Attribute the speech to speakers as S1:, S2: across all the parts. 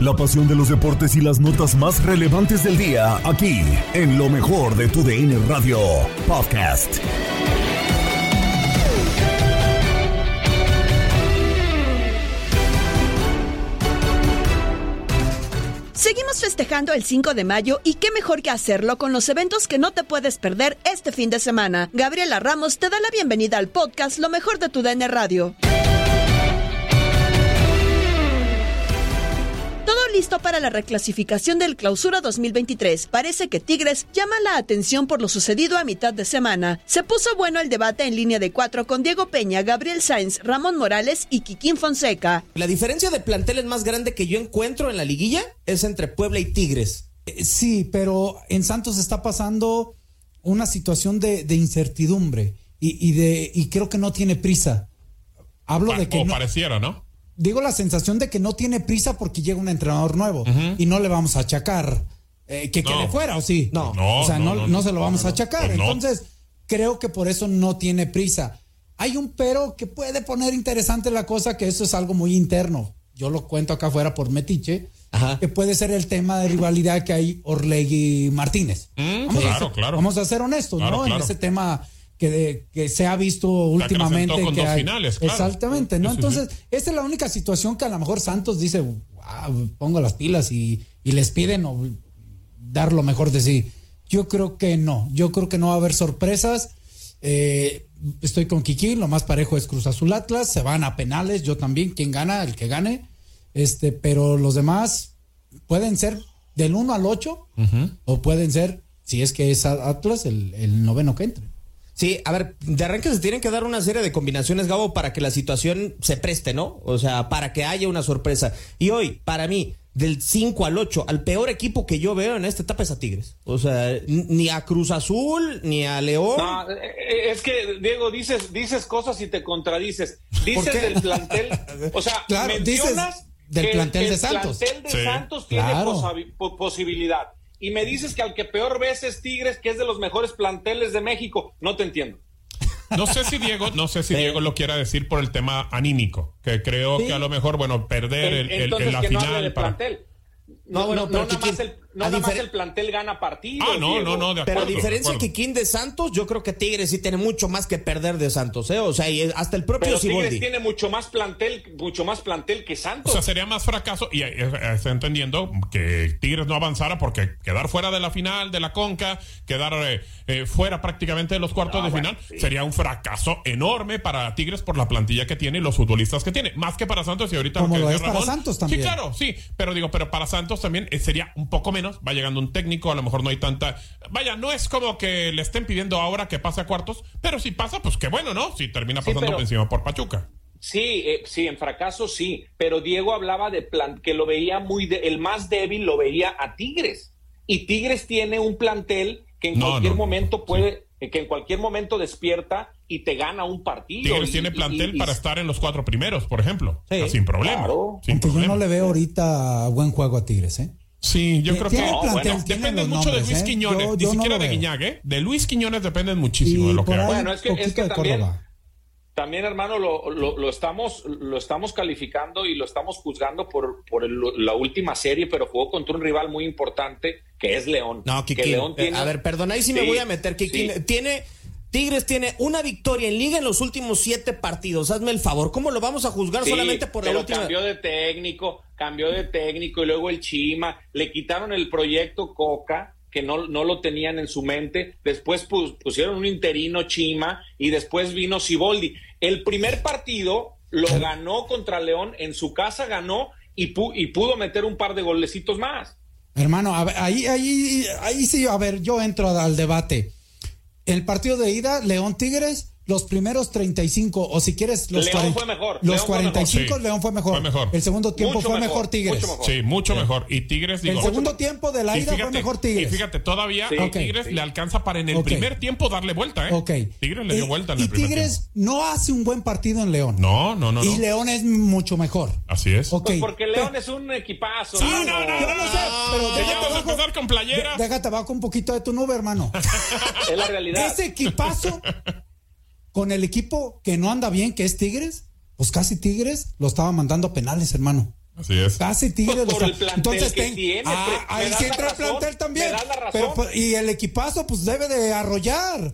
S1: La pasión de los deportes y las notas más relevantes del día, aquí, en lo mejor de tu DN Radio Podcast.
S2: Seguimos festejando el 5 de mayo y qué mejor que hacerlo con los eventos que no te puedes perder este fin de semana. Gabriela Ramos te da la bienvenida al podcast Lo mejor de tu DN Radio. Listo para la reclasificación del Clausura 2023. Parece que Tigres llama la atención por lo sucedido a mitad de semana. Se puso bueno el debate en línea de cuatro con Diego Peña, Gabriel Sainz, Ramón Morales y Kikín Fonseca.
S3: La diferencia de planteles más grande que yo encuentro en la liguilla es entre Puebla y Tigres.
S4: Eh, Sí, pero en Santos está pasando una situación de, de incertidumbre y, y de y creo que no tiene prisa. Hablo de que
S5: o
S4: no-
S5: pareciera, ¿no?
S4: Digo la sensación de que no tiene prisa porque llega un entrenador nuevo y no le vamos a achacar eh, que
S5: No.
S4: quede fuera o sí.
S3: No.
S5: No,
S4: o sea, no,
S5: no, no,
S4: no se lo vamos a achacar.
S5: Pues no.
S4: Entonces, creo que por eso no tiene prisa. Hay un pero que puede poner interesante la cosa, que eso es algo muy interno. Yo lo cuento acá afuera por Metiche,
S3: Ajá.
S4: que puede ser el tema de rivalidad que hay Orlegui Martínez.
S5: Mm,
S4: Vamos a
S5: claro,
S4: ser-
S5: claro.
S4: Vamos a ser honestos,
S5: Claro,
S4: ¿no?
S5: claro.
S4: En ese tema que, de- que se ha visto últimamente.
S5: acrecentó con
S4: que
S5: dos
S4: hay-
S5: finales, claro.
S4: Exactamente, ¿no?
S5: Sí, sí, sí.
S4: Entonces, esa es la única situación que a lo mejor Santos dice, "Wow, pongo las pilas y, y les piden o dar lo mejor de sí. Yo creo que no, yo creo que no va a haber sorpresas. Eh, estoy con Kiki, lo más parejo es Cruz Azul Atlas, se van a penales, yo también, quien gana, el que gane. Este, pero los demás pueden ser del 1 al 8 o pueden ser, si es que es Atlas, el, el noveno que entre.
S3: Sí, a ver, de arranque se tienen que dar una serie de combinaciones, Gabo, para que la situación se preste, ¿no? O sea, para que haya una sorpresa. Y hoy, para mí, del 5 al 8, al peor equipo que yo veo en esta etapa es a Tigres. O sea, ni a Cruz Azul, ni a León.
S6: No, eh, eh, es que, Diego, dices, dices cosas y te contradices. Dices
S4: qué?
S6: del plantel, o sea,
S4: Claro,
S6: mencionas
S4: dices del
S6: que-
S4: plantel
S6: que
S4: de
S6: el
S4: Santos.
S6: plantel de
S5: Sí,
S6: Santos tiene
S4: claro.
S6: posabi- po- posibilidad. Y me dices que al que peor ves es Tigres, que es de los mejores planteles de México. No te entiendo.
S5: No sé si Diego, no sé si Diego lo quiera decir por el tema anímico, que creo que a lo mejor, bueno, perder el, el-
S6: Entonces,
S5: en la
S6: que no hable
S5: final
S6: de
S5: para.
S6: plantel.
S3: No,
S6: No,
S3: bueno,
S6: no,
S3: pero
S6: nada más el, no
S3: a
S6: nada más el plantel gana partidos.
S5: Ah, no,
S6: Diego.
S5: no, no, de
S3: Pero
S5: acuerdo.
S3: a diferencia
S5: de acuerdo.
S3: Kikín de Santos, yo creo que Tigres sí tiene mucho más que perder de Santos, ¿eh? O sea, y hasta el propio
S6: Pero Tigres tiene mucho más plantel, mucho más plantel que
S5: O
S6: Santos.
S5: sea, sería más fracaso y eh, eh, está entendiendo que Tigres no avanzara porque quedar fuera de la final de la Conca, quedar eh, eh, fuera prácticamente de los cuartos
S6: Ah,
S5: de
S6: bueno,
S5: final,
S6: sí.
S5: sería un fracaso enorme para Tigres por la plantilla que tiene y los futbolistas que tiene, más que para Santos y ahorita
S4: Como
S5: que
S4: lo es para Santos también.
S5: Sí, claro, sí, pero digo, pero para Santos también sería un poco menos, va llegando un técnico, a lo mejor no hay tanta, vaya, no es como que le estén pidiendo ahora que pase a cuartos, pero si pasa, pues qué bueno, ¿no? Si termina
S6: Sí,
S5: pasando
S6: pero-
S5: por encima por Pachuca.
S6: Sí, eh, sí, en fracaso sí, pero Diego hablaba de plan que lo veía muy de- el más débil lo veía a Tigres. y Tigres tiene un plantel que en cualquier momento puede, que en cualquier momento despierta y te gana un partido.
S5: Tigres tiene plantel para estar en los cuatro primeros, por ejemplo, sin problema.
S4: Aunque yo no le veo ahorita buen juego a Tigres, ¿eh?
S5: Sí, yo creo que depende mucho de Luis ¿eh? Quiñones, ni siquiera de Guiñac, ¿eh? De Luis Quiñones depende muchísimo de lo que haga.
S6: Bueno, es que, es que también, también, hermano, lo, lo, estamos, lo estamos calificando y lo estamos juzgando por, por la última serie, pero jugó contra un rival muy importante que es León.
S3: No, Kikín, León eh, tiene... A ver, perdona, ahí sí, me voy a meter, Kikín. Tiene Tigres tiene una victoria en liga en los últimos siete partidos. Hazme el favor. ¿Cómo lo vamos a juzgar solamente por la última?
S6: Cambió de técnico, cambió de técnico y luego el Chima. Le quitaron el proyecto Coca, que no, no lo tenían en su mente. Después pusieron un interino Chima y después vino Siboldi. El primer partido lo ganó contra León, en su casa ganó y, y pudo meter un par de golecitos más.
S4: Hermano, ahí, ahí, ahí sí, a ver, yo entro al debate el partido de ida, León Tigres, los primeros 35 o si quieres los,
S6: León fue mejor.
S4: los 45 León fue mejor. El segundo tiempo fue mejor, Tigres.
S5: Sí, mucho mejor. Y Tigres
S4: El segundo tiempo de la ida fue mejor Tigres.
S5: Y fíjate, todavía Tigres le alcanza para en el primer tiempo darle vuelta, ¿eh? Tigres le dio vuelta en el primer
S4: Tigres no hace un buen partido en León.
S5: No, no, no.
S4: Y León es mucho mejor.
S5: Así es.
S6: Pues porque León es un equipazo.
S5: Sí, no, no, no. Yo no sé, pero déjate abajo, empezar con playeras.
S4: Déjate abajo un poquito de tu nube, hermano.
S6: es la realidad.
S4: Ese equipazo con el equipo que no anda bien, que es Tigres, pues casi Tigres lo estaba mandando penales, hermano.
S5: Así es.
S4: Casi Tigres.
S6: Pues por el plantel Entonces, que tiene,
S4: ah, ahí sí entra el plantel también. Pero, pues, y el equipazo, pues debe de arrollar.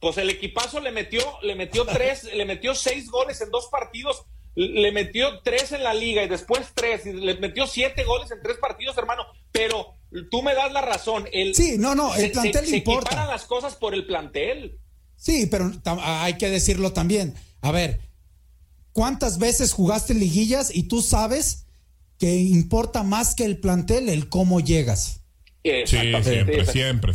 S6: Pues el equipazo le metió, le metió tres, le metió seis goles en dos partidos, le metió tres en la liga y después tres, y le metió siete goles en tres partidos, hermano. Pero tú me das la razón. El,
S4: sí, no, no, el plantel se, importa.
S6: Se las cosas por el plantel.
S4: Sí, pero hay que decirlo también. A ver, ¿cuántas veces jugaste liguillas y tú sabes que importa más que el plantel el cómo llegas?
S5: Sí, siempre, siempre, siempre,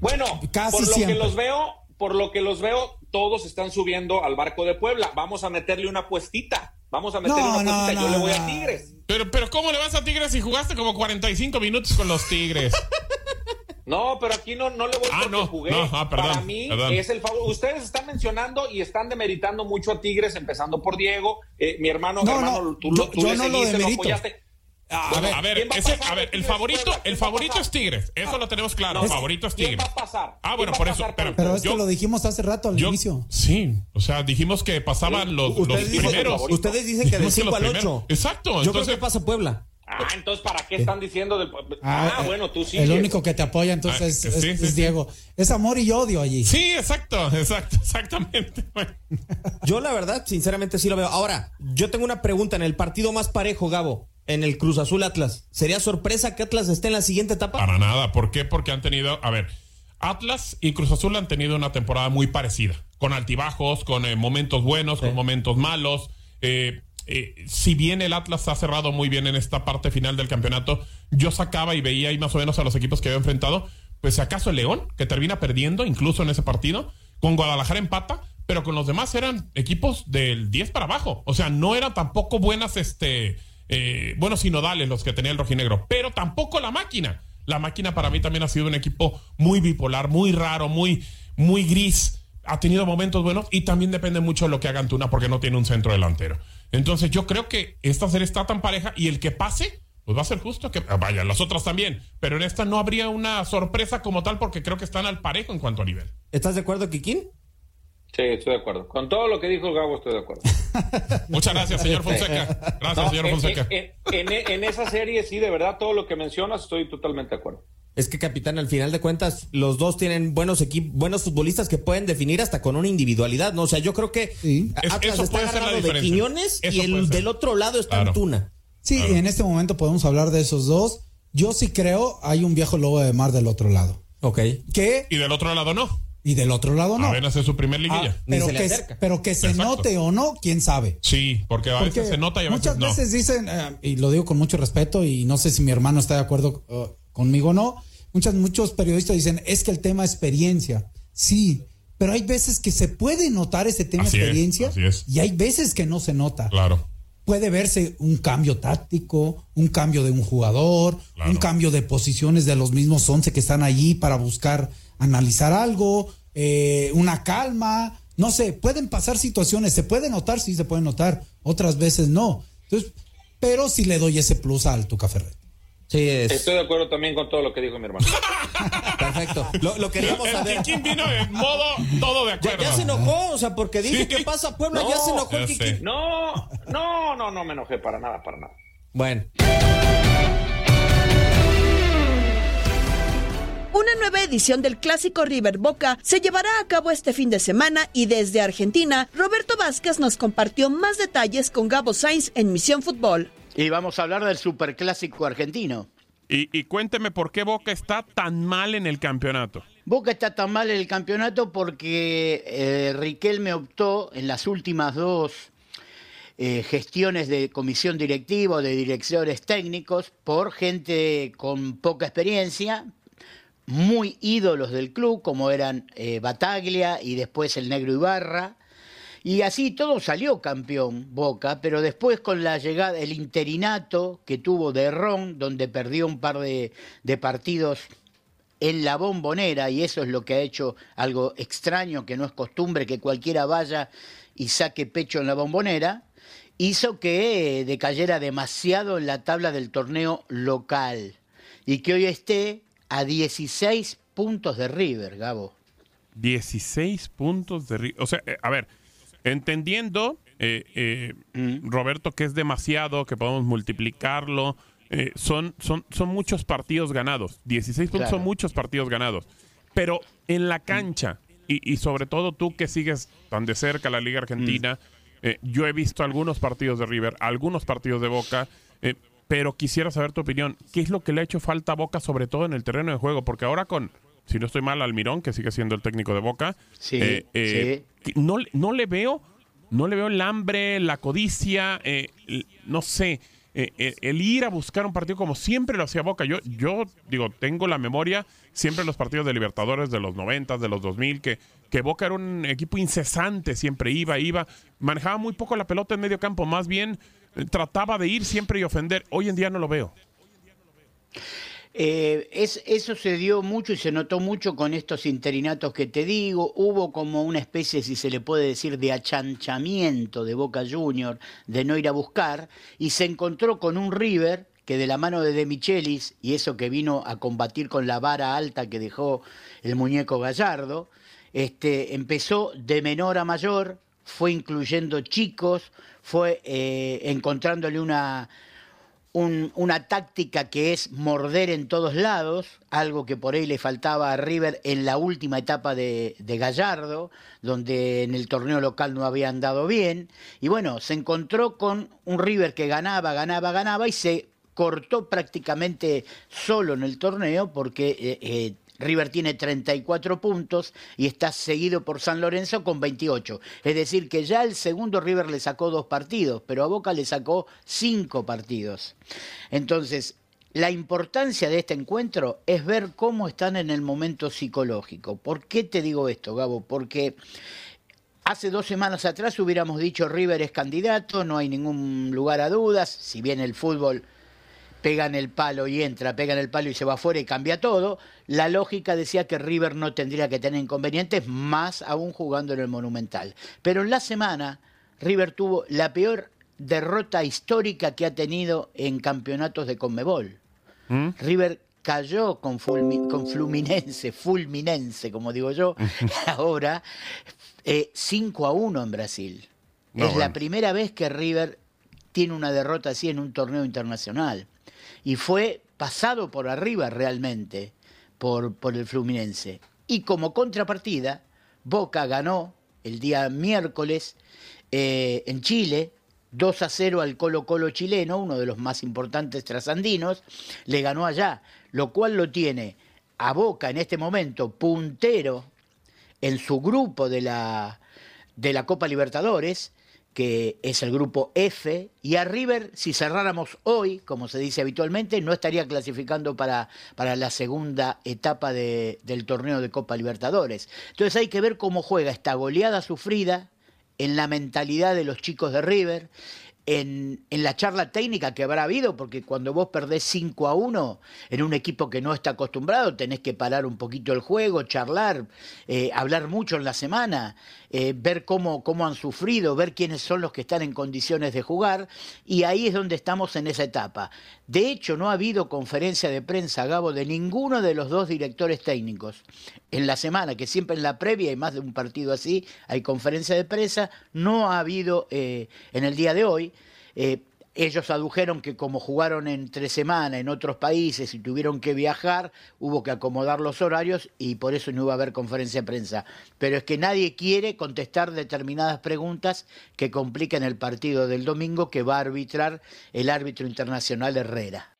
S6: Bueno, Casi por lo que los veo, por lo que los veo, todos están subiendo al barco de Puebla. Vamos a meterle una puestita. Vamos a meterle una puestita. Yo le voy a Tigres.
S5: Pero, pero ¿cómo le vas a Tigres si jugaste como 45 minutos con los Tigres?
S6: No, pero aquí no, no le voy a ah, no, jugué. Ah, Para mí es el favor. Ustedes están mencionando y están demeritando mucho a Tigres, empezando por Diego. Eh, mi hermano,
S4: no,
S6: hermano,
S4: tú, yo, tú yo no lo demerito.
S5: A ver, a ver, ese, a ver el favorito, el favorito es Tigres. Eso lo tenemos claro. el favorito es Tigres.
S6: Va a pasar?
S5: Ah, bueno, por eso.
S4: Pero, pero es que lo dijimos hace rato al inicio.
S5: Sí, o sea, dijimos que pasaban los, los primeros.
S3: Ustedes dicen que de 5 al 8.
S5: Exacto.
S3: Yo creo que pasa Puebla.
S6: Ah, entonces, ¿para qué están diciendo? Del... Ah, ah eh, bueno, tú sí.
S4: El único que te apoya entonces ah, es, Diego. Es amor y odio allí.
S5: Sí, exacto, exacto, exactamente.
S3: Yo la verdad, sinceramente sí lo veo. Ahora, yo tengo una pregunta en el partido más parejo, Gabo, en el Cruz Azul Atlas. ¿Sería sorpresa que Atlas esté en la siguiente etapa?
S5: Para nada. ¿Por qué? Porque han tenido, a ver, Atlas y Cruz Azul han tenido una temporada muy parecida, con altibajos, con eh, momentos buenos, con momentos malos. Eh, eh, si bien el Atlas ha cerrado muy bien en esta parte final del campeonato, yo sacaba y veía ahí más o menos a los equipos que había enfrentado, pues acaso el León, que termina perdiendo incluso en ese partido, con Guadalajara empata, pero con los demás eran equipos del 10 para abajo, o sea, no eran tampoco buenas, este, eh, buenos sinodales los que tenía el rojinegro, pero tampoco la máquina. La máquina para mí también ha sido un equipo muy bipolar, muy raro, muy, muy gris. Ha tenido momentos buenos y también depende mucho de lo que haga Antuna porque no tiene un centro delantero. Entonces yo creo que esta serie está tan pareja y el que pase, pues va a ser justo que ah, vaya, las otras también, pero en esta no habría una sorpresa como tal porque creo que están al parejo en cuanto a nivel.
S3: ¿Estás de acuerdo, Kikín?
S6: Sí, estoy de acuerdo. Con todo lo que dijo el Gabo estoy de acuerdo.
S5: Muchas gracias, señor Fonseca. Gracias, señor Fonseca.
S6: En, esa serie, sí, de verdad, todo lo que mencionas, estoy totalmente de acuerdo.
S3: Es que, capitán, al final de cuentas, los dos tienen buenos equipos, buenos futbolistas que pueden definir hasta con una individualidad, ¿no? O sea, yo creo que Atlas está agarrado de Quiñones y el del otro lado está Antuna.
S4: Sí, en este momento podemos hablar de esos dos. Yo sí creo hay un viejo lobo de mar del otro lado.
S3: Ok.
S4: ¿Qué?
S5: Y del otro lado no.
S4: Y del otro lado no.
S5: Apenas es su primer liguilla.
S4: Ah, pero, que, pero, que, se note o no, quién sabe.
S5: Sí, porque a veces se nota y a veces
S4: muchas veces dicen, eh, y lo digo con mucho respeto, y no sé si mi hermano está de acuerdo uh, conmigo no, Muchas, muchos periodistas dicen, es que el tema experiencia. Sí, pero hay veces que se puede notar ese tema experiencia y hay veces que no se nota.
S5: Claro.
S4: puede verse un cambio táctico, un cambio de un jugador, un cambio de posiciones de los mismos 11 que están allí para buscar analizar algo, eh, una calma, no sé, pueden pasar situaciones, se puede notar, sí se puede notar, otras veces no. Entonces, pero sí le doy ese plus al Tuca Ferret.
S3: Sí, es.
S6: Estoy de acuerdo también con todo lo que dijo mi hermano.
S3: Perfecto. Lo, lo queríamos
S5: El
S3: saber.
S5: Kikín vino en modo todo de
S3: Ya,
S5: acuerdo.
S3: ya se enojó, o sea, porque dije
S5: Sí.
S3: que pasa Puebla, ya se enojó el Kikín.
S6: No, no, no, no me enojé para nada, para nada.
S3: Bueno,
S2: Una nueva edición del clásico River Boca se llevará a cabo este fin de semana y desde Argentina, Roberto Vázquez nos compartió más detalles con Gabo Sainz en Misión Fútbol.
S7: Y vamos a hablar del superclásico argentino.
S5: Y, y cuénteme por qué Boca está tan mal en el campeonato.
S7: Boca está tan mal en el campeonato porque eh, Riquelme optó en las últimas dos eh, gestiones de comisión directiva o de directores técnicos por gente con poca experiencia, muy ídolos del club, como eran eh, Bataglia y después el Negro Ibarra. Y así todo salió campeón Boca, pero después con la llegada, el interinato que tuvo de Ron, donde perdió un par de, partidos en la bombonera, y eso es lo que ha hecho algo extraño, que no es costumbre que cualquiera vaya y saque pecho en la bombonera, hizo que eh, decayera demasiado en la tabla del torneo local y que hoy esté a 16 puntos de River, Gabo.
S5: 16 puntos de... Ri- O sea, eh, a ver, entendiendo, eh, eh, Roberto, que es demasiado, que podemos multiplicarlo, eh, son, son, son muchos partidos ganados. 16 puntos
S7: Claro.
S5: son muchos partidos ganados. Pero en la cancha, y, y sobre todo tú que sigues tan de cerca la Liga Argentina, eh, yo he visto algunos partidos de River, algunos partidos de Boca, eh, pero quisiera saber tu opinión. ¿Qué es lo que le ha hecho falta a Boca, sobre todo en el terreno de juego? Porque ahora con, si no estoy mal, Almirón, que sigue siendo el técnico de Boca,
S7: Sí,
S5: eh, eh, no, le- no le veo, no le veo el hambre, la codicia, eh, no sé, el ir a buscar un partido como siempre lo hacía Boca. Yo, yo digo, tengo la memoria siempre en los partidos de Libertadores de los 90, de los 2000, que, que Boca era un equipo incesante, siempre iba, iba, manejaba muy poco la pelota en medio campo, más bien trataba de ir siempre y ofender. Hoy en día no lo veo.
S7: Eh, es, eso se dio mucho y se notó mucho con estos interinatos que te digo. Hubo como una especie, si se le puede decir, de achanchamiento de Boca Junior, de no ir a buscar, y se encontró con un River que de la mano de De Michelis, y eso que vino a combatir con la vara alta que dejó el muñeco Gallardo, este, empezó de menor a mayor, fue incluyendo chicos, fue eh, encontrándole una, un- una táctica que es morder en todos lados, algo que por ahí le faltaba a River en la última etapa de, de Gallardo, donde en el torneo local no había andado bien. Y bueno, se encontró con un River que ganaba, ganaba, ganaba y se cortó prácticamente solo en el torneo porque eh, eh, River tiene 34 puntos y está seguido por San Lorenzo con 28. Es decir, que ya el segundo River le sacó dos partidos, pero a Boca le sacó cinco partidos. Entonces, la importancia de este encuentro es ver cómo están en el momento psicológico. ¿Por qué te digo esto, Gabo? Porque Hace dos semanas atrás hubiéramos dicho River es candidato, no hay ningún lugar a dudas, si bien el fútbol pegan el palo y entra, pegan el palo y se va afuera y cambia todo, la lógica decía que River no tendría que tener inconvenientes, más aún jugando en el Monumental. Pero en la semana River tuvo la peor derrota histórica que ha tenido en campeonatos de Conmebol. River cayó con, Fulmi- con Fluminense, Fulminense, como digo yo, ahora eh, 5 a 1 en Brasil.
S5: No,
S7: es la primera vez que River tiene una derrota así en un torneo internacional. Y fue pasado por arriba realmente por, por el Fluminense. Y como contrapartida, Boca ganó el día miércoles eh, en Chile 2 a 0 al Colo Colo chileno, uno de los más importantes trasandinos, le ganó allá, lo cual lo tiene a Boca en este momento puntero en su grupo de la, de la Copa Libertadores, que es el grupo F, y a River, si cerráramos hoy, como se dice habitualmente, no estaría clasificando para, para la segunda etapa de- del torneo de Copa Libertadores. Entonces hay que ver cómo juega esta goleada sufrida en la mentalidad de los chicos de River, en, en, la charla técnica que habrá habido, porque cuando vos perdés 5 a 1 en un equipo que no está acostumbrado, tenés que parar un poquito el juego, charlar, eh, hablar mucho en la semana, eh, ver cómo, cómo han sufrido, ver quiénes son los que están en condiciones de jugar, y ahí es donde estamos en esa etapa. De hecho, no ha habido conferencia de prensa, Gabo, de ninguno de los dos directores técnicos en la semana, que siempre en la previa, y más de un partido así, hay conferencia de prensa, no ha habido eh, en el día de hoy. Eh, ellos adujeron que como jugaron entre semana en otros países y tuvieron que viajar, hubo que acomodar los horarios y por eso no iba a haber conferencia de prensa. Pero es que nadie quiere contestar determinadas preguntas que complican el partido del domingo que va a arbitrar el árbitro internacional Herrera.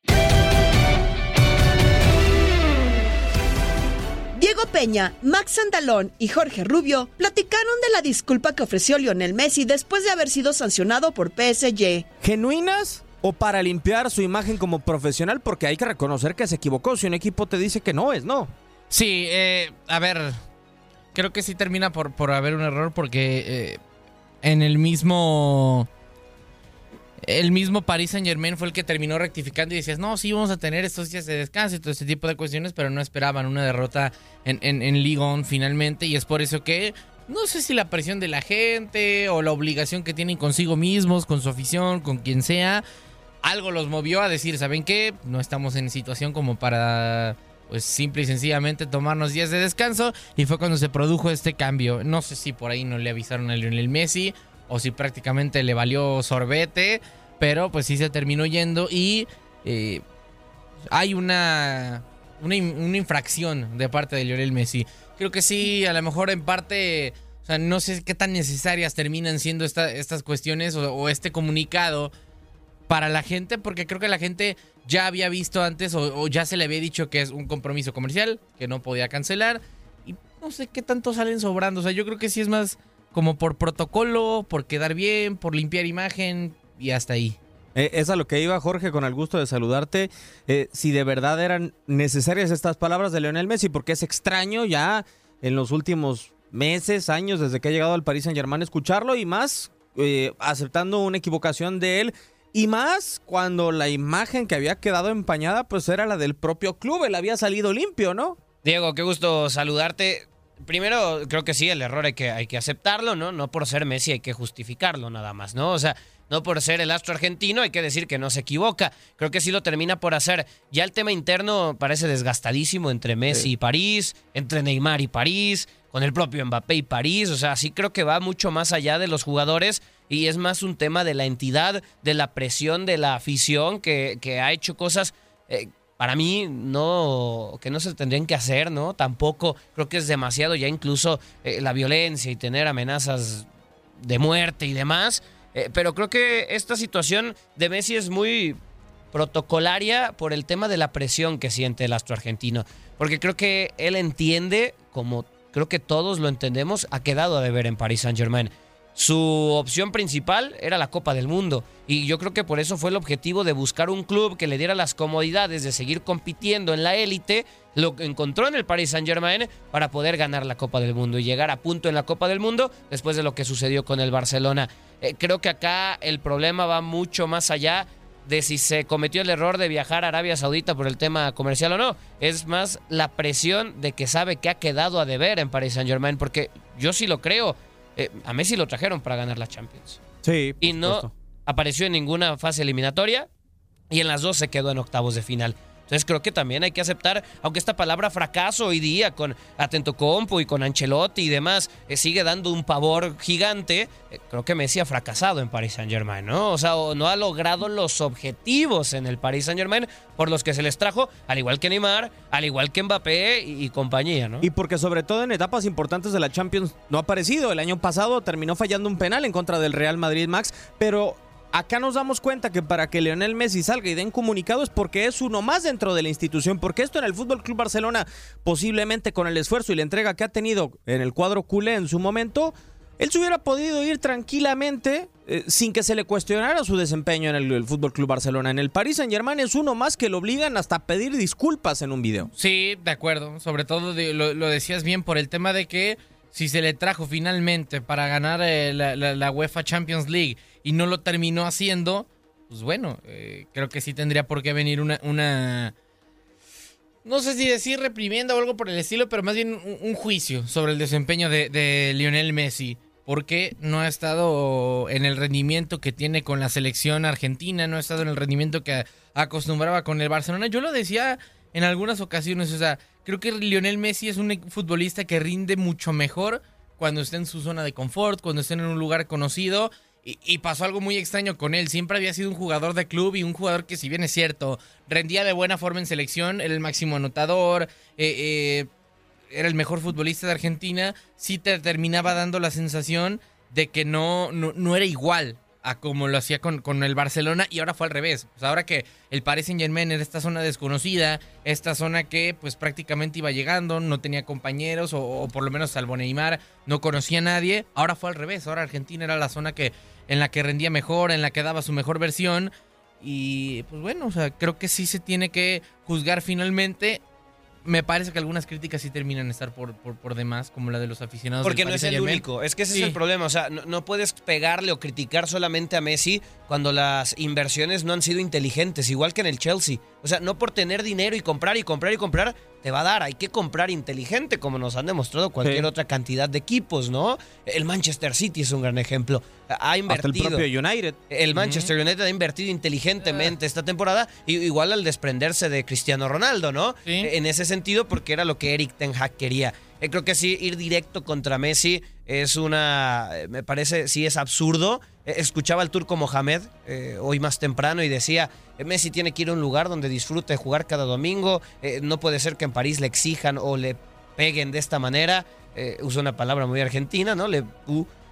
S2: Peña, Max Andalón y Jorge Rubio platicaron de la disculpa que ofreció Lionel Messi después de haber sido sancionado por PSG.
S8: ¿Genuinas? O para limpiar su imagen como profesional, porque hay que reconocer que se equivocó. Si un equipo te dice que no es, no.
S9: Sí, eh, a ver, creo que sí termina por, por haber un error porque eh, en el mismo el mismo Paris Saint Germain fue el que terminó rectificando y decías, no, sí, vamos a tener estos días de descanso y todo ese tipo de cuestiones, pero no esperaban una derrota en, en, en finalmente y es por eso que no sé si la presión de la gente o la obligación que tienen consigo mismos, con su afición, con quien sea, algo los movió a decir, ¿saben qué? No estamos en situación como para pues simple y sencillamente tomarnos días de descanso y fue cuando se produjo este cambio. No sé si por ahí no le avisaron a Lionel Messi o si prácticamente le valió sorbete, pero pues sí se terminó yendo y eh, hay una, una, una, infracción de parte de Lionel Messi. Creo que sí, a lo mejor en parte, o sea, no sé qué tan necesarias terminan siendo esta, estas cuestiones o, o, este comunicado para la gente, porque creo que la gente ya había visto antes o, o ya se le había dicho que es un compromiso comercial, que no podía cancelar, y no sé qué tanto salen sobrando, o sea, yo creo que sí es más como por protocolo, por quedar bien, por limpiar imagen y hasta ahí.
S8: Eh, es a lo que iba Jorge, con el gusto de saludarte. Eh, si de verdad eran necesarias estas palabras de Leonel Messi, porque es extraño ya en los últimos meses, años, desde que ha llegado al Paris Saint Germain, escucharlo y más eh, aceptando una equivocación de él. Y más cuando la imagen que había quedado empañada, pues era la del propio club. Él había salido limpio, ¿no?
S10: Diego, qué gusto saludarte primero creo que sí, el error hay que, hay que aceptarlo, ¿no? No por ser Messi hay que justificarlo nada más, ¿no? O sea, no por ser el astro argentino hay que decir que no se equivoca. Creo que sí lo termina por hacer. Ya el tema interno parece desgastadísimo entre Messi sí. y París, entre Neymar y París, con el propio Mbappé y París. O sea, sí creo que va mucho más allá de los jugadores y es más un tema de la entidad, de la presión de la afición que, que ha hecho cosas... Eh, para mí no que no se tendrían que hacer, ¿no? Tampoco creo que es demasiado ya incluso eh, la violencia y tener amenazas de muerte y demás, eh, pero creo que esta situación de Messi es muy protocolaria por el tema de la presión que siente el astro argentino, porque creo que él entiende, como creo que todos lo entendemos, ha quedado a deber en Paris Saint-Germain. Su opción principal era la Copa del Mundo y yo creo que por eso fue el objetivo de buscar un club que le diera las comodidades de seguir compitiendo en la élite, lo encontró en el Paris Saint-Germain para poder ganar la Copa del Mundo y llegar a punto en la Copa del Mundo después de lo que sucedió con el Barcelona. Eh, creo que acá el problema va mucho más allá de si se cometió el error de viajar a Arabia Saudita por el tema comercial o no. Es más la presión de que sabe que ha quedado a deber en Paris Saint-Germain, porque yo sí lo creo. Eh, a Messi lo trajeron para ganar la Champions.
S8: Sí.
S10: Y no supuesto. apareció en ninguna fase eliminatoria y en las dos se quedó en octavos de final. Entonces creo que también hay que aceptar, aunque esta palabra fracaso hoy día con Atento Compo y con Ancelotti y demás eh, sigue dando un pavor gigante, eh, creo que Messi ha fracasado en Paris Saint Germain, ¿no? O sea, no ha logrado los objetivos en el Paris Saint Germain por los que se les trajo, al igual que Neymar, al igual que Mbappé y compañía, ¿no?
S8: Y porque sobre todo en etapas importantes de la Champions no ha aparecido. El año pasado terminó fallando un penal en contra del Real Madrid Max, pero acá nos damos cuenta que para que Lionel Messi salga y den comunicado es porque es uno más dentro de la institución, porque esto en el Fútbol Club Barcelona, posiblemente con el esfuerzo y la entrega que ha tenido en el cuadro culé en su momento, él se hubiera podido ir tranquilamente eh, sin que se le cuestionara su desempeño en el, el Fútbol Club Barcelona. En el Paris Saint Germain es uno más que lo obligan hasta a pedir disculpas en un video.
S9: Sí, de acuerdo. Sobre todo lo, decías bien por el tema de que si se le trajo finalmente para ganar eh, la UEFA Champions League y no lo terminó haciendo, pues bueno, eh, creo que sí tendría por qué venir una, no sé si decir reprimienda o algo por el estilo, pero más bien un, juicio sobre el desempeño de, de Lionel Messi. Porque no ha estado en el rendimiento que tiene con la selección argentina, no ha estado en el rendimiento que acostumbraba con el Barcelona. Yo lo decía en algunas ocasiones, o sea, creo que Lionel Messi es un futbolista que rinde mucho mejor cuando está en su zona de confort, cuando está en un lugar conocido. Y, pasó algo muy extraño con él. Siempre había sido un jugador de club y un jugador que, si bien es cierto, rendía de buena forma en selección, era el máximo anotador, eh, eh, era el mejor futbolista de Argentina, sí te terminaba dando la sensación de que no, no, no era igual a como lo hacía con, con el Barcelona y ahora fue al revés. Sea, ahora que el Paris Saint Germain era esta zona desconocida, esta zona que pues prácticamente iba llegando, no tenía compañeros o, o por lo menos salvo Neymar, no conocía a nadie, ahora fue al revés. Ahora Argentina era la zona que en la que rendía mejor, en la que daba su mejor versión y pues bueno, o sea, creo que sí se tiene que juzgar finalmente. Me parece que algunas críticas sí terminan de estar por, por, por demás, como la de los aficionados.
S10: Porque
S9: del
S10: no
S9: Paris
S10: es el único. Es que ese
S9: Sí.
S10: es el problema. O sea, no, no puedes pegarle o criticar solamente a Messi cuando las inversiones no han sido inteligentes, igual que en el Chelsea. O sea, no por tener dinero y comprar y comprar y comprar, te va a dar. Hay que comprar inteligente, como nos han demostrado cualquier
S3: Sí.
S10: otra cantidad de equipos, ¿no? El Manchester City es un gran ejemplo. Ha
S3: Hasta
S10: invertido.
S3: el propio United.
S10: El Manchester United ha invertido inteligentemente esta temporada, igual al desprenderse de Cristiano Ronaldo, ¿no? En ese sentido, porque era lo que Eric Ten Hag quería. Eh, creo que sí, ir directo contra Messi es una. eh, Me parece, sí es absurdo. Eh, Escuchaba al turco Mohamed eh, hoy más temprano y decía: Messi tiene que ir a un lugar donde disfrute jugar cada domingo. no puede ser que en París le exijan o le peguen de esta manera. Uso una palabra muy argentina, ¿no? Le,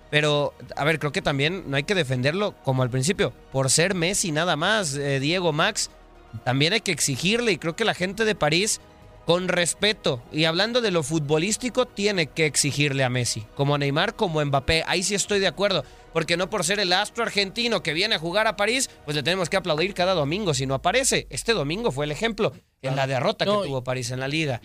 S10: pero, a ver, creo que también no hay que defenderlo como al principio. Por ser Messi nada más, Diego Max, también hay que exigirle y creo que la gente de París, con respeto y hablando de lo futbolístico, tiene que exigirle a Messi. Como a Neymar, como a Mbappé. Ahí sí estoy de acuerdo. Porque no por ser el astro argentino que viene a jugar a París, pues le tenemos que aplaudir cada domingo si no aparece. Este domingo fue el ejemplo en la derrota que tuvo París en la liga.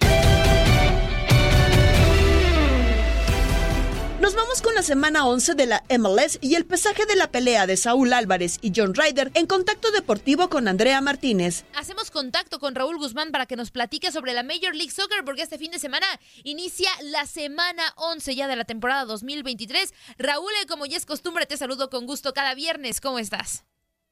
S2: Nos vamos con la semana 11 de la MLS y el pesaje de la pelea de Saúl Álvarez y John Ryder en contacto deportivo con Andrea Martínez.
S11: Hacemos contacto con Raúl Guzmán para que nos platique sobre la Major League Soccer porque este fin de semana inicia la semana 11 ya de la temporada 2023. Raúl, eh, como ya es costumbre, te saludo con gusto cada viernes. ¿Cómo estás?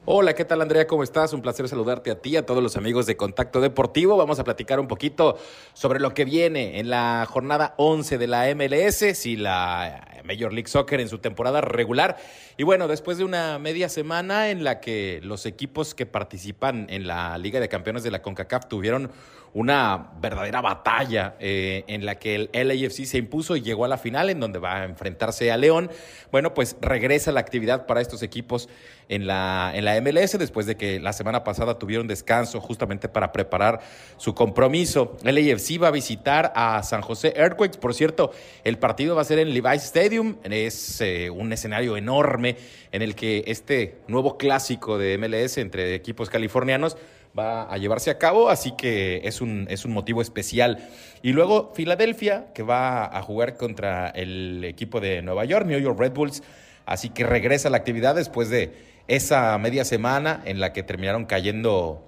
S12: Hola, ¿qué tal Andrea? ¿Cómo estás? Un placer saludarte a ti y a todos los amigos de Contacto Deportivo. Vamos a platicar un poquito sobre lo que viene en la jornada 11 de la MLS, sí, la Major League Soccer en su temporada regular. Y bueno, después de una media semana en la que los equipos que participan en la Liga de Campeones de la CONCACAF tuvieron una verdadera batalla eh, en la que el LAFC se impuso y llegó a la final en donde va a enfrentarse a León. Bueno, pues regresa la actividad para estos equipos en la, en la MLS después de que la semana pasada tuvieron descanso justamente para preparar su compromiso. El LAFC va a visitar a San José Earthquakes. Por cierto, el partido va a ser en Levi's Stadium. Es eh, un escenario enorme en el que este nuevo clásico de MLS entre equipos californianos va a llevarse a cabo, así que es un, es un motivo especial. Y luego Filadelfia, que va a jugar contra el equipo de Nueva York, New York Red Bulls, así que regresa a la actividad después de esa media semana en la que terminaron cayendo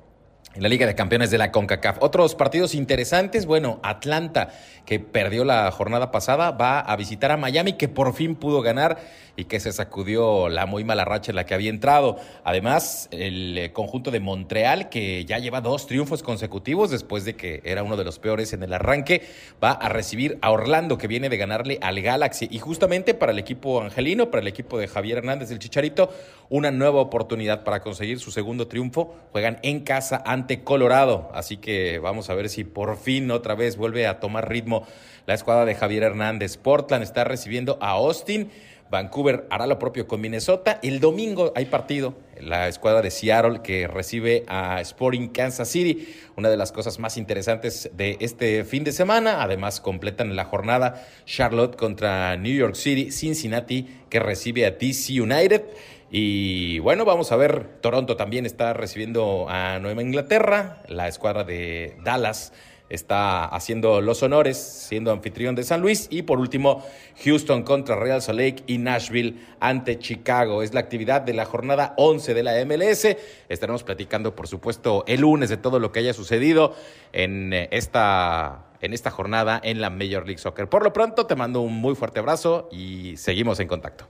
S12: en la Liga de Campeones de la CONCACAF. Otros partidos interesantes, bueno, Atlanta, que perdió la jornada pasada, va a visitar a Miami, que por fin pudo ganar y que se sacudió la muy mala racha en la que había entrado. Además, el eh, conjunto de Montreal, que ya lleva dos triunfos consecutivos después de que era uno de los peores en el arranque, va a recibir a Orlando, que viene de ganarle al Galaxy. Y justamente para el equipo angelino, para el equipo de Javier Hernández del Chicharito, una nueva oportunidad para conseguir su segundo triunfo. Juegan en casa ante Colorado. Así que vamos a ver si por fin otra vez vuelve a tomar ritmo la escuadra de Javier Hernández. Portland está recibiendo a Austin. Vancouver hará lo propio con Minnesota. El domingo hay partido. La escuadra de Seattle que recibe a Sporting Kansas City. Una de las cosas más interesantes de este fin de semana. Además, completan la jornada Charlotte contra New York City. Cincinnati que recibe a DC United. Y bueno, vamos a ver. Toronto también está recibiendo a Nueva Inglaterra. La escuadra de Dallas está haciendo los honores, siendo anfitrión de San Luis. Y por último, Houston contra Real Salt Lake y Nashville ante Chicago. Es la actividad de la jornada 11 de la MLS. Estaremos platicando, por supuesto, el lunes de todo lo que haya sucedido en eh, esta en esta jornada en la Major League Soccer. Por lo pronto, te mando un muy fuerte abrazo y seguimos en contacto.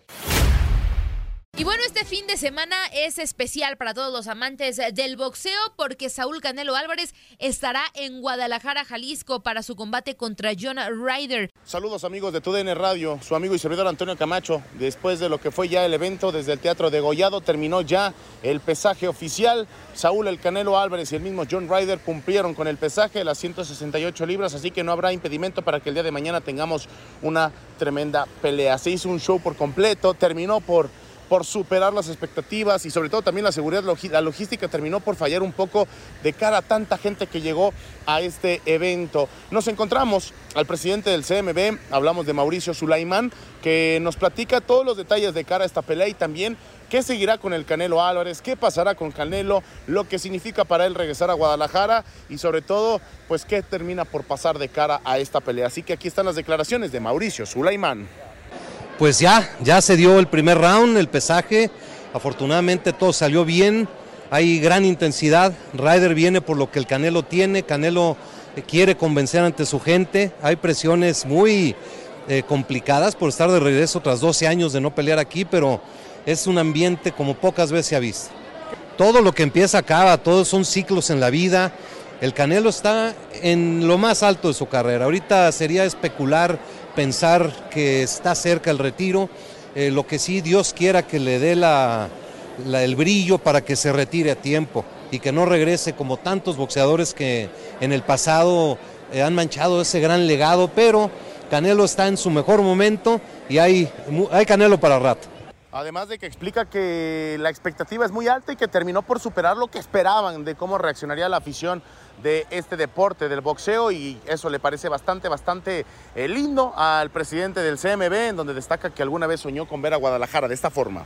S11: Y bueno, este fin de semana es especial para todos los amantes del boxeo porque Saúl Canelo Álvarez estará en Guadalajara, Jalisco para su combate contra John Ryder.
S13: Saludos amigos de TUDN Radio, su amigo y servidor Antonio Camacho. Después de lo que fue ya el evento desde el Teatro de Gollado, terminó ya el pesaje oficial. Saúl El Canelo Álvarez y el mismo John Ryder cumplieron con el pesaje las 168 libras, así que no habrá impedimento para que el día de mañana tengamos una tremenda pelea. Se hizo un show por completo, terminó por por superar las expectativas y sobre todo también la seguridad, la logística terminó por fallar un poco de cara a tanta gente que llegó a este evento. Nos encontramos al presidente del CMB, hablamos de Mauricio Sulaimán, que nos platica todos los detalles de cara a esta pelea y también qué seguirá con el Canelo Álvarez, qué pasará con Canelo, lo que significa para él regresar a Guadalajara y sobre todo, pues qué termina por pasar de cara a esta pelea. Así que aquí están las declaraciones de Mauricio Sulaimán
S14: pues ya, ya se dio el primer round, el pesaje. Afortunadamente todo salió bien. Hay gran intensidad. Ryder viene por lo que el Canelo tiene. Canelo quiere convencer ante su gente. Hay presiones muy eh, complicadas por estar de regreso tras 12 años de no pelear aquí, pero es un ambiente como pocas veces se ha visto. Todo lo que empieza acaba, todos son ciclos en la vida. El Canelo está en lo más alto de su carrera. Ahorita sería especular pensar que está cerca el retiro. Eh, lo que sí, Dios quiera que le dé el brillo para que se retire a tiempo y que no regrese como tantos boxeadores que en el pasado eh, han manchado ese gran legado, pero Canelo está en su mejor momento y hay Canelo para rato.
S13: Además de que explica que la expectativa es muy alta y que terminó por superar lo que esperaban de cómo reaccionaría la afición de este deporte, del boxeo, y eso le parece bastante, bastante eh, lindo al presidente del CMB, en donde destaca que alguna vez soñó con ver a Guadalajara de esta forma.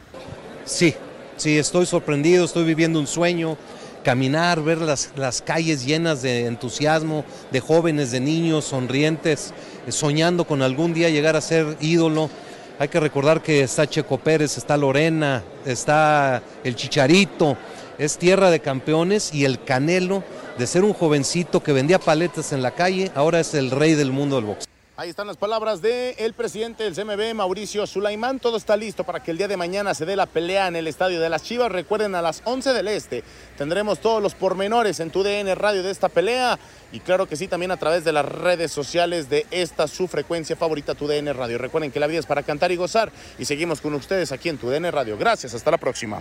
S14: Sí, sí, estoy sorprendido, estoy viviendo un sueño, caminar, ver las, las calles llenas de entusiasmo, de jóvenes, de niños sonrientes, soñando con algún día llegar a ser ídolo. Hay que recordar que está Checo Pérez, está Lorena, está el Chicharito, es tierra de campeones y el Canelo de ser un jovencito que vendía paletas en la calle, ahora es el rey del mundo del boxeo.
S13: Ahí están las palabras del presidente del CMB, Mauricio Sulaimán. Todo está listo para que el día de mañana se dé la pelea en el estadio de las Chivas. Recuerden, a las 11 del Este tendremos todos los pormenores en tu DN Radio de esta pelea. Y claro que sí, también a través de las redes sociales de esta su frecuencia favorita, tu DN Radio. Recuerden que la vida es para cantar y gozar. Y seguimos con ustedes aquí en tu DN Radio. Gracias, hasta la próxima.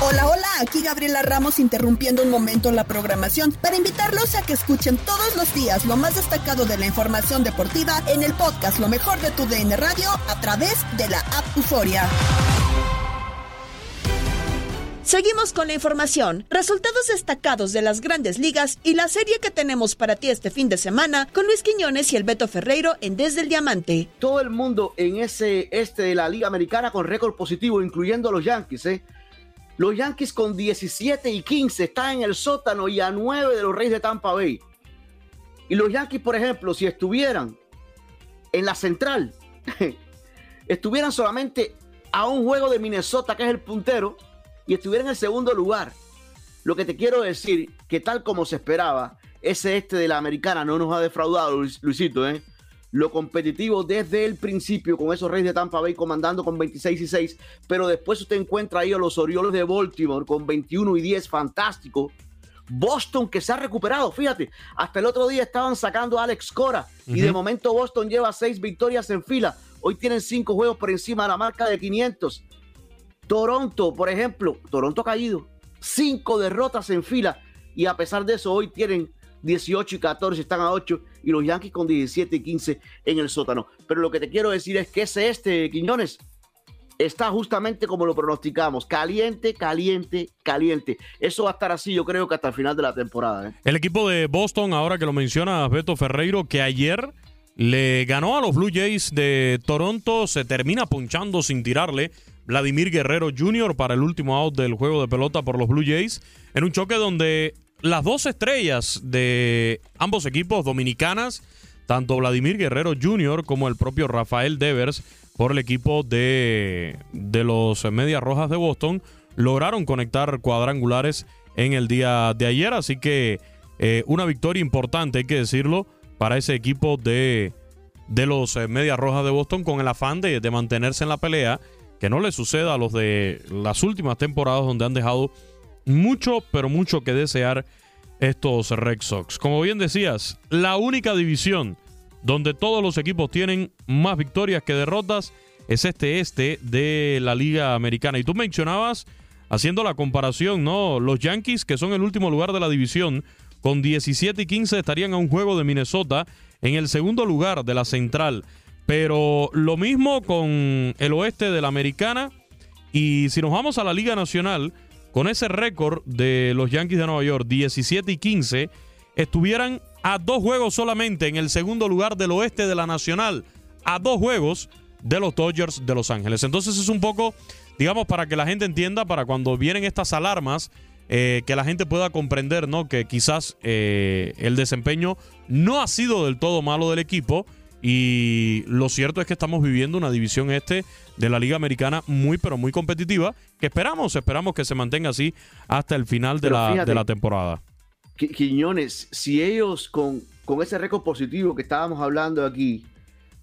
S15: Hola, hola, aquí Gabriela Ramos interrumpiendo un momento la programación para invitarlos a que escuchen todos los días lo más destacado de la información deportiva en el podcast Lo mejor de tu DN Radio a través de la app Euforia.
S2: Seguimos con la información, resultados destacados de las grandes ligas y la serie que tenemos para ti este fin de semana con Luis Quiñones y el Beto Ferreiro en Desde el Diamante.
S16: Todo el mundo en ese este de la Liga Americana con récord positivo, incluyendo a los Yankees, ¿eh? Los Yankees con 17 y 15 están en el sótano y a 9 de los Reyes de Tampa Bay. Y los Yankees, por ejemplo, si estuvieran en la central, estuvieran solamente a un juego de Minnesota, que es el puntero, y estuviera en el segundo lugar. Lo que te quiero decir, que tal como se esperaba, ese este de la americana no nos ha defraudado, Luisito, ¿eh? Lo competitivo desde el principio con esos Reyes de Tampa Bay comandando con 26 y 6, pero después usted encuentra ahí a los Orioles de Baltimore con 21 y 10, fantástico. Boston que se ha recuperado, fíjate, hasta el otro día estaban sacando a Alex Cora y de momento Boston lleva seis victorias en fila. Hoy tienen cinco juegos por encima de la marca de 500. Toronto, por ejemplo, Toronto ha caído, cinco derrotas en fila y a pesar de eso hoy tienen 18 y 14, están a 8 y los Yankees con 17 y 15 en el sótano. Pero lo que te quiero decir es que ese este, Quiñones, está justamente como lo pronosticamos, caliente, caliente, caliente. Eso va a estar así, yo creo que hasta el final de la temporada. ¿eh?
S17: El equipo de Boston, ahora que lo menciona Beto Ferreiro, que ayer le ganó a los Blue Jays de Toronto, se termina punchando sin tirarle. Vladimir Guerrero Jr. para el último out del juego de pelota por los Blue Jays, en un choque donde las dos estrellas de ambos equipos dominicanas, tanto Vladimir Guerrero Jr. como el propio Rafael Devers, por el equipo de, de los Medias Rojas de Boston, lograron conectar cuadrangulares en el día de ayer. Así que eh, una victoria importante, hay que decirlo, para ese equipo de, de los eh, Medias Rojas de Boston con el afán de, de mantenerse en la pelea. Que no le suceda a los de las últimas temporadas donde han dejado mucho, pero mucho que desear estos Red Sox. Como bien decías, la única división donde todos los equipos tienen más victorias que derrotas es este este de la Liga Americana. Y tú mencionabas, haciendo la comparación, ¿no? Los Yankees, que son el último lugar de la división, con 17 y 15 estarían a un juego de Minnesota en el segundo lugar de la central. Pero lo mismo con el oeste de la Americana. Y si nos vamos a la Liga Nacional, con ese récord de los Yankees de Nueva York, 17 y 15, estuvieran a dos juegos solamente en el segundo lugar del oeste de la Nacional, a dos juegos de los Dodgers de Los Ángeles. Entonces es un poco, digamos, para que la gente entienda, para cuando vienen estas alarmas, eh, que la gente pueda comprender, ¿no? Que quizás eh, el desempeño no ha sido del todo malo del equipo. Y lo cierto es que estamos viviendo una división este de la Liga Americana muy, pero muy competitiva. Que esperamos, esperamos que se mantenga así hasta el final de, la, de la temporada.
S16: Quiñones, si ellos con, con ese récord positivo que estábamos hablando aquí,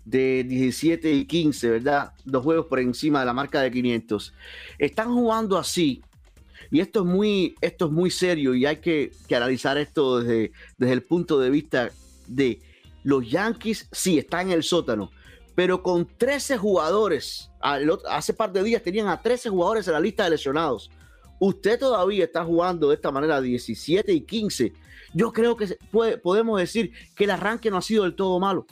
S16: de 17 y 15, ¿verdad? Dos juegos por encima de la marca de 500. Están jugando así. Y esto es muy, esto es muy serio y hay que, que analizar esto desde, desde el punto de vista de los Yankees, sí, están en el sótano, pero con 13 jugadores, hace par de días tenían a 13 jugadores en la lista de lesionados usted todavía está jugando de esta manera 17 y 15, yo creo que podemos decir que el arranque no ha sido del todo malo.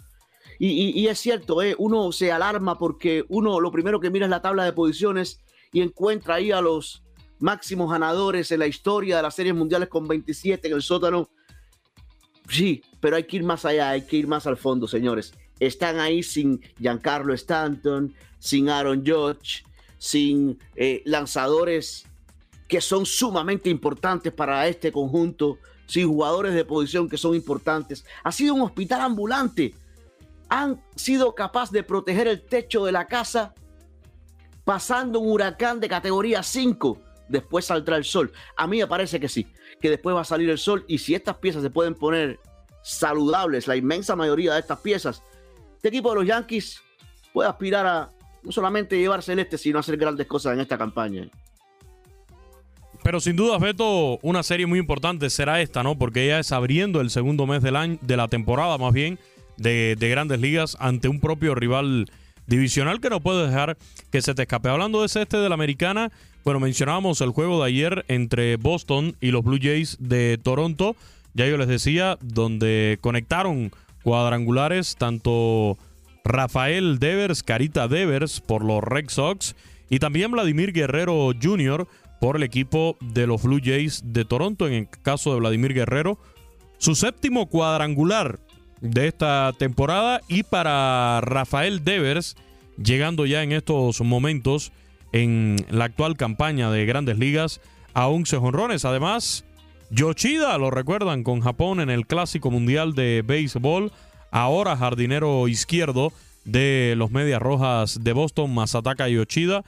S16: Y, es cierto, eh, uno se alarma porque uno lo primero que mira es la tabla de posiciones y encuentra ahí a los máximos ganadores en la historia de las series mundiales con 27 en el sótano. Sí, pero hay que ir más allá, hay que ir más al fondo, señores. Están ahí sin Giancarlo Stanton, sin Aaron Judge, sin eh, lanzadores que son sumamente importantes para este conjunto, sin jugadores de posición que son importantes. Ha sido un hospital ambulante. Han sido capaces de proteger el techo de la casa pasando un huracán de categoría 5. Después saldrá el sol. A mí me parece que sí, que después va a salir el sol y si estas piezas se pueden poner saludables, la inmensa mayoría de estas piezas, este equipo de los Yankees puede aspirar a no solamente llevarse el este, sino hacer grandes cosas en esta campaña.
S17: Pero sin duda, Beto, una serie muy importante será esta, ¿no? Porque ella es abriendo el segundo mes del año, de la temporada más bien, de, grandes ligas ante un propio rival divisional que no puede dejar que se te escape. Hablando de ese este de la americana, bueno, mencionábamos el juego de ayer entre Boston y los Blue Jays de Toronto. Ya yo les decía, donde conectaron cuadrangulares tanto Rafael Devers, Carita Devers por los Red Sox y también Vladimir Guerrero Jr por el equipo de los Blue Jays de Toronto, en el caso de Vladimir Guerrero, su séptimo cuadrangular de esta temporada y para Rafael Devers, llegando ya en estos momentos en la actual campaña de grandes ligas a 11 jonrones. Además, Yoshida, lo recuerdan, con Japón en el Clásico Mundial de Béisbol, ahora jardinero izquierdo de los Medias Rojas de Boston, Masataka Yoshida.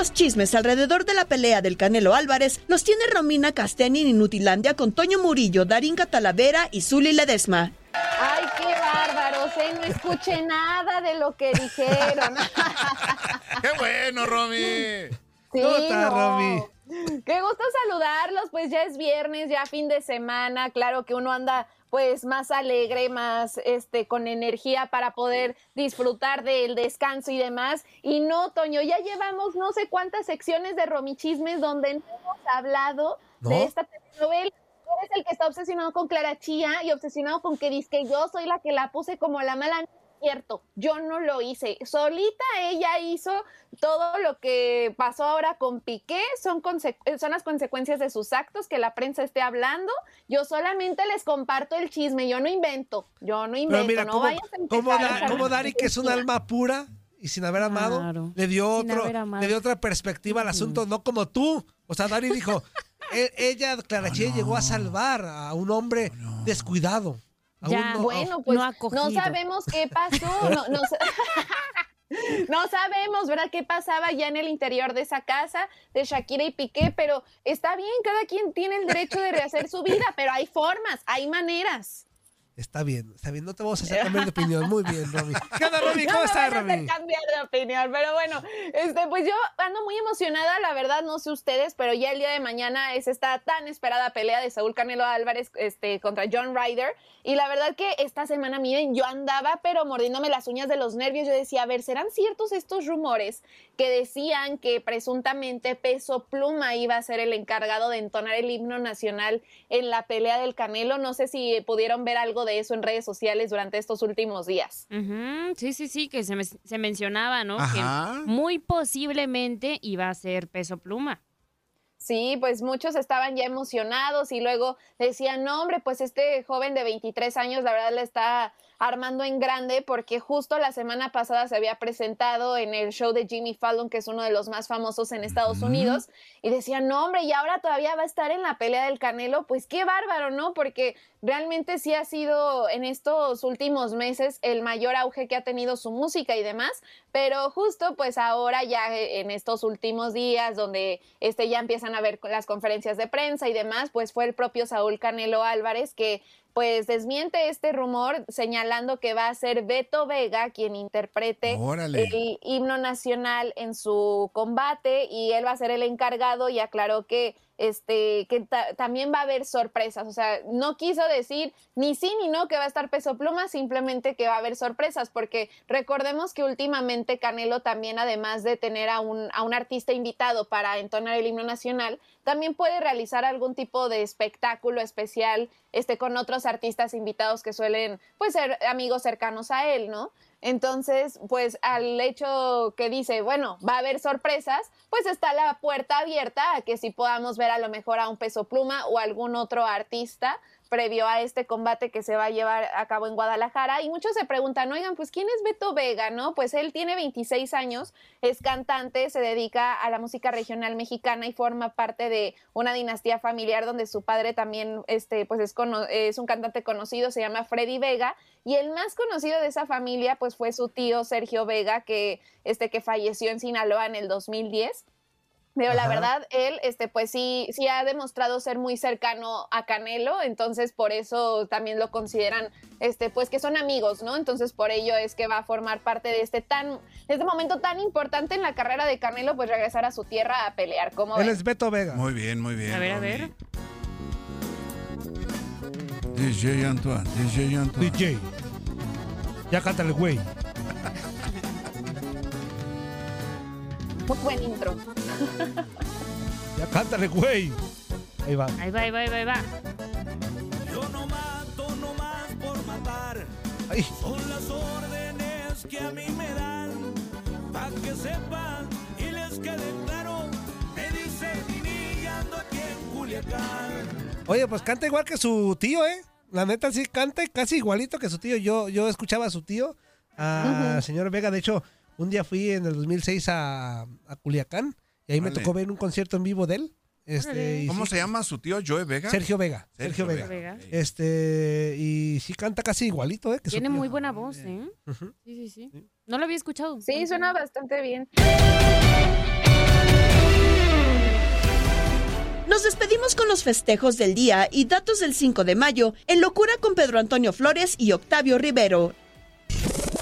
S2: los chismes alrededor de la pelea del Canelo Álvarez los tiene Romina Casteni en Inutilandia con Toño Murillo, Darinka Talavera y Zuli Ledesma.
S18: Ay, qué bárbaros, ¿eh? No escuché nada de lo que dijeron.
S19: ¡Qué bueno, Romy!
S18: Sí,
S19: ¿Cómo estás,
S18: no.
S19: Romy?
S18: Qué gusto saludarlos, pues ya es viernes, ya fin de semana, claro que uno anda pues más alegre, más este con energía para poder disfrutar del descanso y demás. Y no, Toño, ya llevamos no sé cuántas secciones de Romichismes donde no hemos hablado
S20: ¿No?
S18: de esta telenovela. Tú eres el que está obsesionado con Clara Chía y obsesionado con que dice que yo soy la que la puse como la mala. No es Cierto, yo no lo hice. Solita ella hizo todo lo que pasó ahora con Piqué. Son, eh, son las consecuencias de sus actos que la prensa esté hablando. Yo solamente les comparto el chisme. Yo no invento. Yo no invento.
S20: Pero mira,
S18: no
S20: cómo,
S18: vayas a
S20: cómo Da- cómo Dari, que es un alma pura y sin haber amado,
S18: Claro,
S20: le dio
S18: sin
S20: otro,
S18: haber amado.
S20: le dio otra perspectiva al asunto, no como tú. O sea, Dari dijo, e- ella, Clara Chía, llegó a salvar a un hombre descuidado. a un
S18: Ya,
S20: no-
S18: bueno, pues no, sabemos qué pasó. No, no sabemos, ¿verdad? ¿Qué pasaba ya en el interior de esa casa de Shakira y Piqué? Pero está bien, cada quien tiene el derecho de rehacer su vida, pero hay formas, hay maneras.
S20: Está bien, está bien, no te vamos a hacer cambiar de opinión. Muy bien, Romy. ¿Qué onda, Romy?
S18: No
S20: ¿Cómo
S18: me
S20: estás,
S18: a hacer
S20: Romy?
S18: cambiar de opinión, pero bueno, este, pues yo ando muy emocionada, la verdad, no sé ustedes, pero ya el día de mañana es esta tan esperada pelea de Saúl Canelo Álvarez este, contra John Ryder. Y la verdad que esta semana, miren, yo andaba, pero mordiéndome las uñas de los nervios. Yo decía, a ver, ¿serán ciertos estos rumores que decían que presuntamente Peso Pluma iba a ser el encargado de entonar el himno nacional en la pelea del Canelo? No sé si pudieron ver algo de eso en redes sociales durante estos últimos días.
S21: Sí, sí, sí, que se, me- se mencionaba, ¿no?
S18: Ajá.
S21: Que muy posiblemente iba a ser peso pluma.
S18: Sí, pues muchos estaban ya emocionados y luego decían, no, hombre, pues este joven de 23 años, la verdad le está armando en grande porque justo la semana pasada se había presentado en el show de Jimmy Fallon, que es uno de los más famosos en Estados Unidos, y decían, no, hombre, y ahora todavía va a estar en la pelea del Canelo, pues qué bárbaro, ¿no? Porque realmente sí ha sido en estos últimos meses el mayor auge que ha tenido su música y demás, pero justo pues ahora ya en estos últimos días donde este ya empiezan a ver las conferencias de prensa y demás, pues fue el propio Saúl Canelo Álvarez que pues desmiente este rumor señalando que va a ser Beto Vega quien interprete
S19: Órale.
S18: el himno nacional en su combate y él va a ser el encargado y aclaró que este que ta- también va a haber sorpresas, o sea, no quiso decir ni sí ni no que va a estar peso pluma, simplemente que va a haber sorpresas, porque recordemos que últimamente Canelo también, además de tener a un, a un artista invitado para entonar el himno nacional, también puede realizar algún tipo de espectáculo especial este, con otros artistas invitados que suelen pues, ser amigos cercanos a él, ¿no? Entonces, pues al hecho que dice, bueno, va a haber sorpresas, pues está la puerta abierta a que si podamos ver a lo mejor a un peso pluma o algún otro artista previo a este combate que se va a llevar a cabo en Guadalajara. Y muchos se preguntan, oigan, pues ¿quién es Beto Vega? ¿No? Pues él tiene 26 años, es cantante, se dedica a la música regional mexicana y forma parte de una dinastía familiar donde su padre también este, pues es, es un cantante conocido, se llama Freddy Vega. Y el más conocido de esa familia pues fue su tío Sergio Vega, que, este, que falleció en Sinaloa en el 2010. Pero la verdad, él, este, pues sí, sí ha demostrado ser muy cercano a Canelo, entonces por eso también lo consideran, este, pues que son amigos, ¿no? Entonces por ello es que va a formar parte de este tan, de este momento tan importante en la carrera de Canelo, pues regresar a su tierra a pelear, como
S20: Él es Beto Vega.
S19: Muy bien, muy bien.
S21: A ver, a ver.
S19: DJ Antoine, DJ Antoine.
S20: DJ. Ya cántale, güey.
S18: Muy buen intro.
S20: Ya cántale, güey. Ahí va.
S21: Ahí va, ahí va, ahí va, ahí va.
S22: Yo no mato nomás por matar.
S20: Ay.
S22: Son las órdenes que a mí me dan. Pa' que sepan y les quede claro. Me dice Nini y ando aquí en Culiacán.
S20: Oye, pues canta igual que su tío, ¿eh? La neta sí canta casi igualito que su tío. Yo, yo escuchaba a su tío, a
S19: Ujú.
S20: señor Vega. De hecho, un día fui en el 2006 a, a Culiacán y ahí me tocó ver un concierto en vivo de él. Este,
S19: ¿Cómo
S20: sí-
S19: se llama su tío Joe Vega?
S20: Sergio Vega.
S19: Sergio
S20: Sergio, Vega.
S21: Vega.
S20: Este, y sí canta casi igualito, ¿eh? Que
S21: Tiene muy buena voz, ¿eh? Sí, sí, sí. No lo había escuchado.
S18: Sí, suena bastante bien.
S2: Nos despedimos con los festejos del día y datos del 5 de mayo en Locura con Pedro Antonio Flores y Octavio Rivero.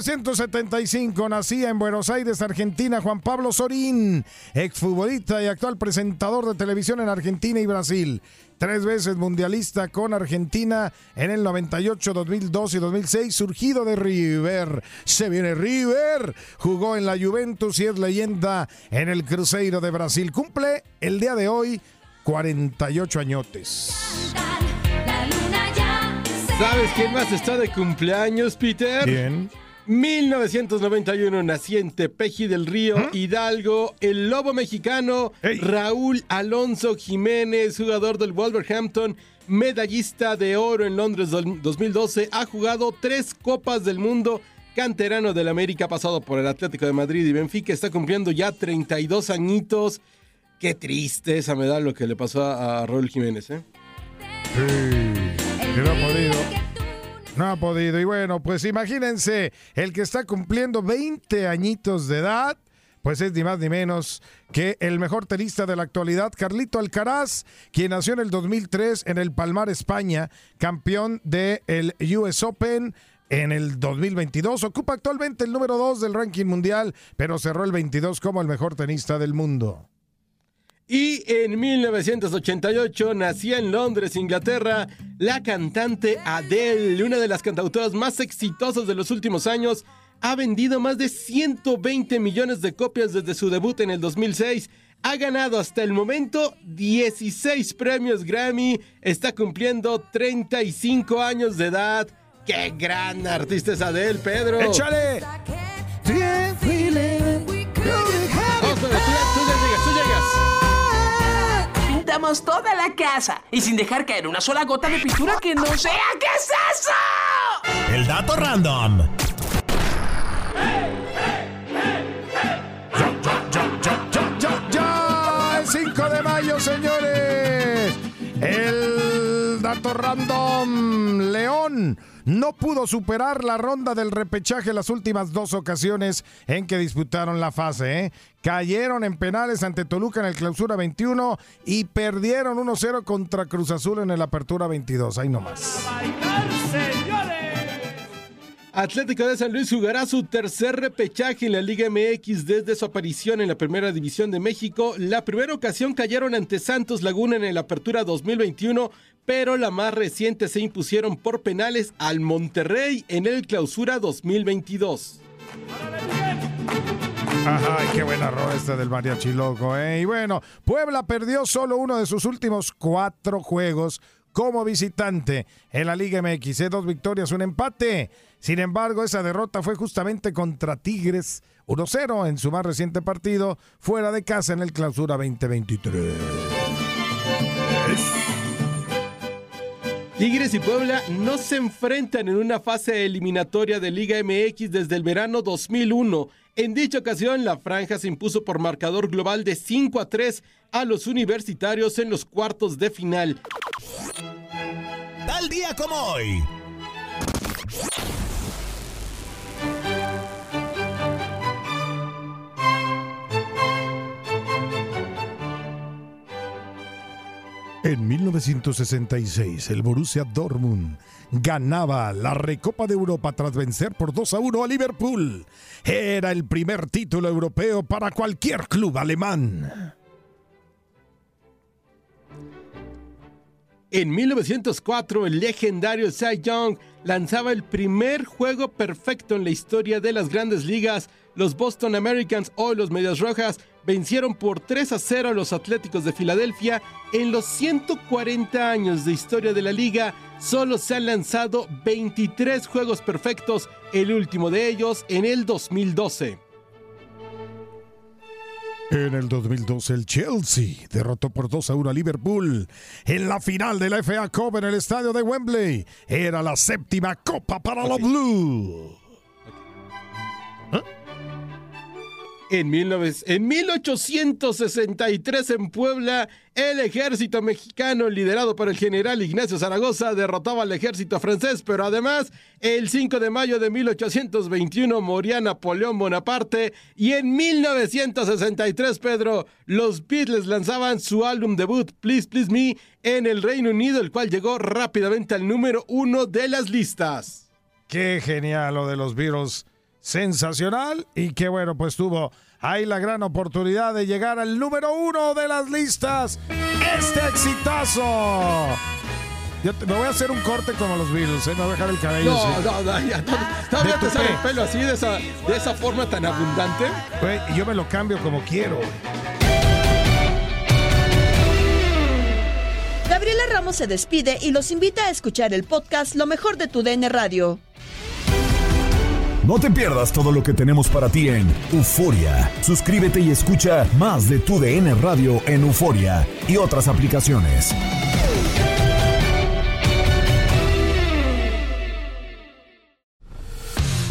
S23: 1975 nacía en Buenos Aires, Argentina, Juan Pablo Sorín, exfutbolista y actual presentador de televisión en Argentina y Brasil. Tres veces mundialista con Argentina en el 98, 2002 y 2006, surgido de River. Se viene River, jugó en la Juventus y es leyenda en el Cruzeiro de Brasil. Cumple el día de hoy 48 añotes.
S24: ¿Sabes quién más está de cumpleaños, Peter?
S23: ¿Quién?
S24: 1991 naciente Peji del Río Hidalgo, el lobo mexicano Raúl Alonso Jiménez, jugador del Wolverhampton, medallista de oro en Londres del 2012, ha jugado tres copas del mundo, canterano del América, pasado por el Atlético de Madrid y Benfica, está cumpliendo ya 32 añitos. Qué triste esa medalla lo que le pasó a, Raúl Jiménez, ¿eh?
S23: Podido. No ha podido. Y bueno, pues imagínense, el que está cumpliendo 20 añitos de edad, pues es ni más ni menos que el mejor tenista de la actualidad, Carlito Alcaraz, quien nació en el 2003 en el Palmar, España, campeón del US Open. En el 2022 ocupa actualmente el número 2 del ranking mundial, pero cerró el 22 como el mejor tenista del mundo.
S24: Y en 1988 nacía en Londres, Inglaterra, la cantante Adele, una de las cantautoras más exitosas de los últimos años. Ha vendido más de 120 millones de copias desde su debut en el 2006. Ha ganado hasta el momento 16 premios Grammy. Está cumpliendo 35 años de edad. ¡Qué gran artista es Adele, Pedro!
S23: ¡Échale!
S25: Pintamos toda la casa y sin dejar caer una sola gota de pintura que no sea. ¿Qué es eso?
S1: El dato random.
S23: ¡Ya! El 5 de mayo, señores. El dato random. León no pudo superar la ronda del repechaje las últimas dos ocasiones en que disputaron la fase. ¿eh? Cayeron en penales ante Toluca en el clausura 21 y perdieron 1-0 contra Cruz Azul en el apertura 22. Ahí nomás.
S24: Atlético de San Luis jugará su tercer repechaje en la Liga MX desde su aparición en la Primera División de México. La primera ocasión cayeron ante Santos Laguna en la Apertura 2021, pero la más reciente se impusieron por penales al Monterrey en el Clausura 2022.
S23: Ajá, ay, qué buen error este del mariachi loco, ¿eh? Y bueno, Puebla perdió solo uno de sus últimos cuatro juegos como visitante en la Liga MX. ¿eh? Dos victorias, un empate. Sin embargo, esa derrota fue justamente contra Tigres 1-0 en su más reciente partido fuera de casa en el Clausura 2023.
S24: Tigres y Puebla no se enfrentan en una fase eliminatoria de Liga MX desde el verano 2001. En dicha ocasión, la franja se impuso por marcador global de 5 a 3 a los universitarios en los cuartos de final.
S1: Tal día como hoy.
S23: En 1966, el Borussia Dortmund ganaba la Recopa de Europa tras vencer por 2 a 1 a Liverpool. Era el primer título europeo para cualquier club alemán.
S24: En 1904, el legendario Cy Young lanzaba el primer juego perfecto en la historia de las grandes ligas. Los Boston Americans o los Medias Rojas vencieron por 3 a 0 a los Atléticos de Filadelfia. En los 140 años de historia de la liga, solo se han lanzado 23 juegos perfectos, el último de ellos en el 2012.
S23: En el 2012 el Chelsea derrotó por 2 a 1 a Liverpool en la final de la FA Cup en el estadio de Wembley. Era la séptima copa para los Blues.
S24: En, 19 en 1863 en Puebla, el ejército mexicano liderado por el general Ignacio Zaragoza derrotaba al ejército francés, pero además el 5 de mayo de 1821 moría Napoleón Bonaparte y en 1963, Pedro, los Beatles lanzaban su álbum debut Please Please Me en el Reino Unido, el cual llegó rápidamente al número uno de las listas.
S23: Qué genial lo de los Beatles. Sensacional y qué bueno, pues tuvo ahí la gran oportunidad de llegar al número uno de las listas. Este exitazo. Yo te- me voy a hacer un corte como los Beatles, ¿eh? me voy a dejar el cabello.
S24: No,
S23: así.
S24: no, no, ya, ¿todavía te sale el pelo así de esa, de esa forma tan abundante?
S23: Güey, yo me lo cambio como quiero.
S2: Gabriela Ramos se despide y los invita a escuchar el podcast Lo mejor de tu DN Radio.
S1: No te pierdas todo lo que tenemos para ti en Euforia. Suscríbete y escucha más de tu DN Radio en Euforia y otras aplicaciones.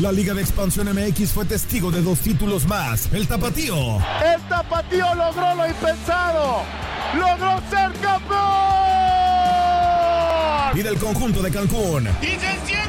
S1: La Liga de Expansión MX fue testigo de dos títulos más. El Tapatío
S26: El tapatío logró lo impensado. Logró ser campeón.
S1: y del conjunto de Cancún.
S27: Y se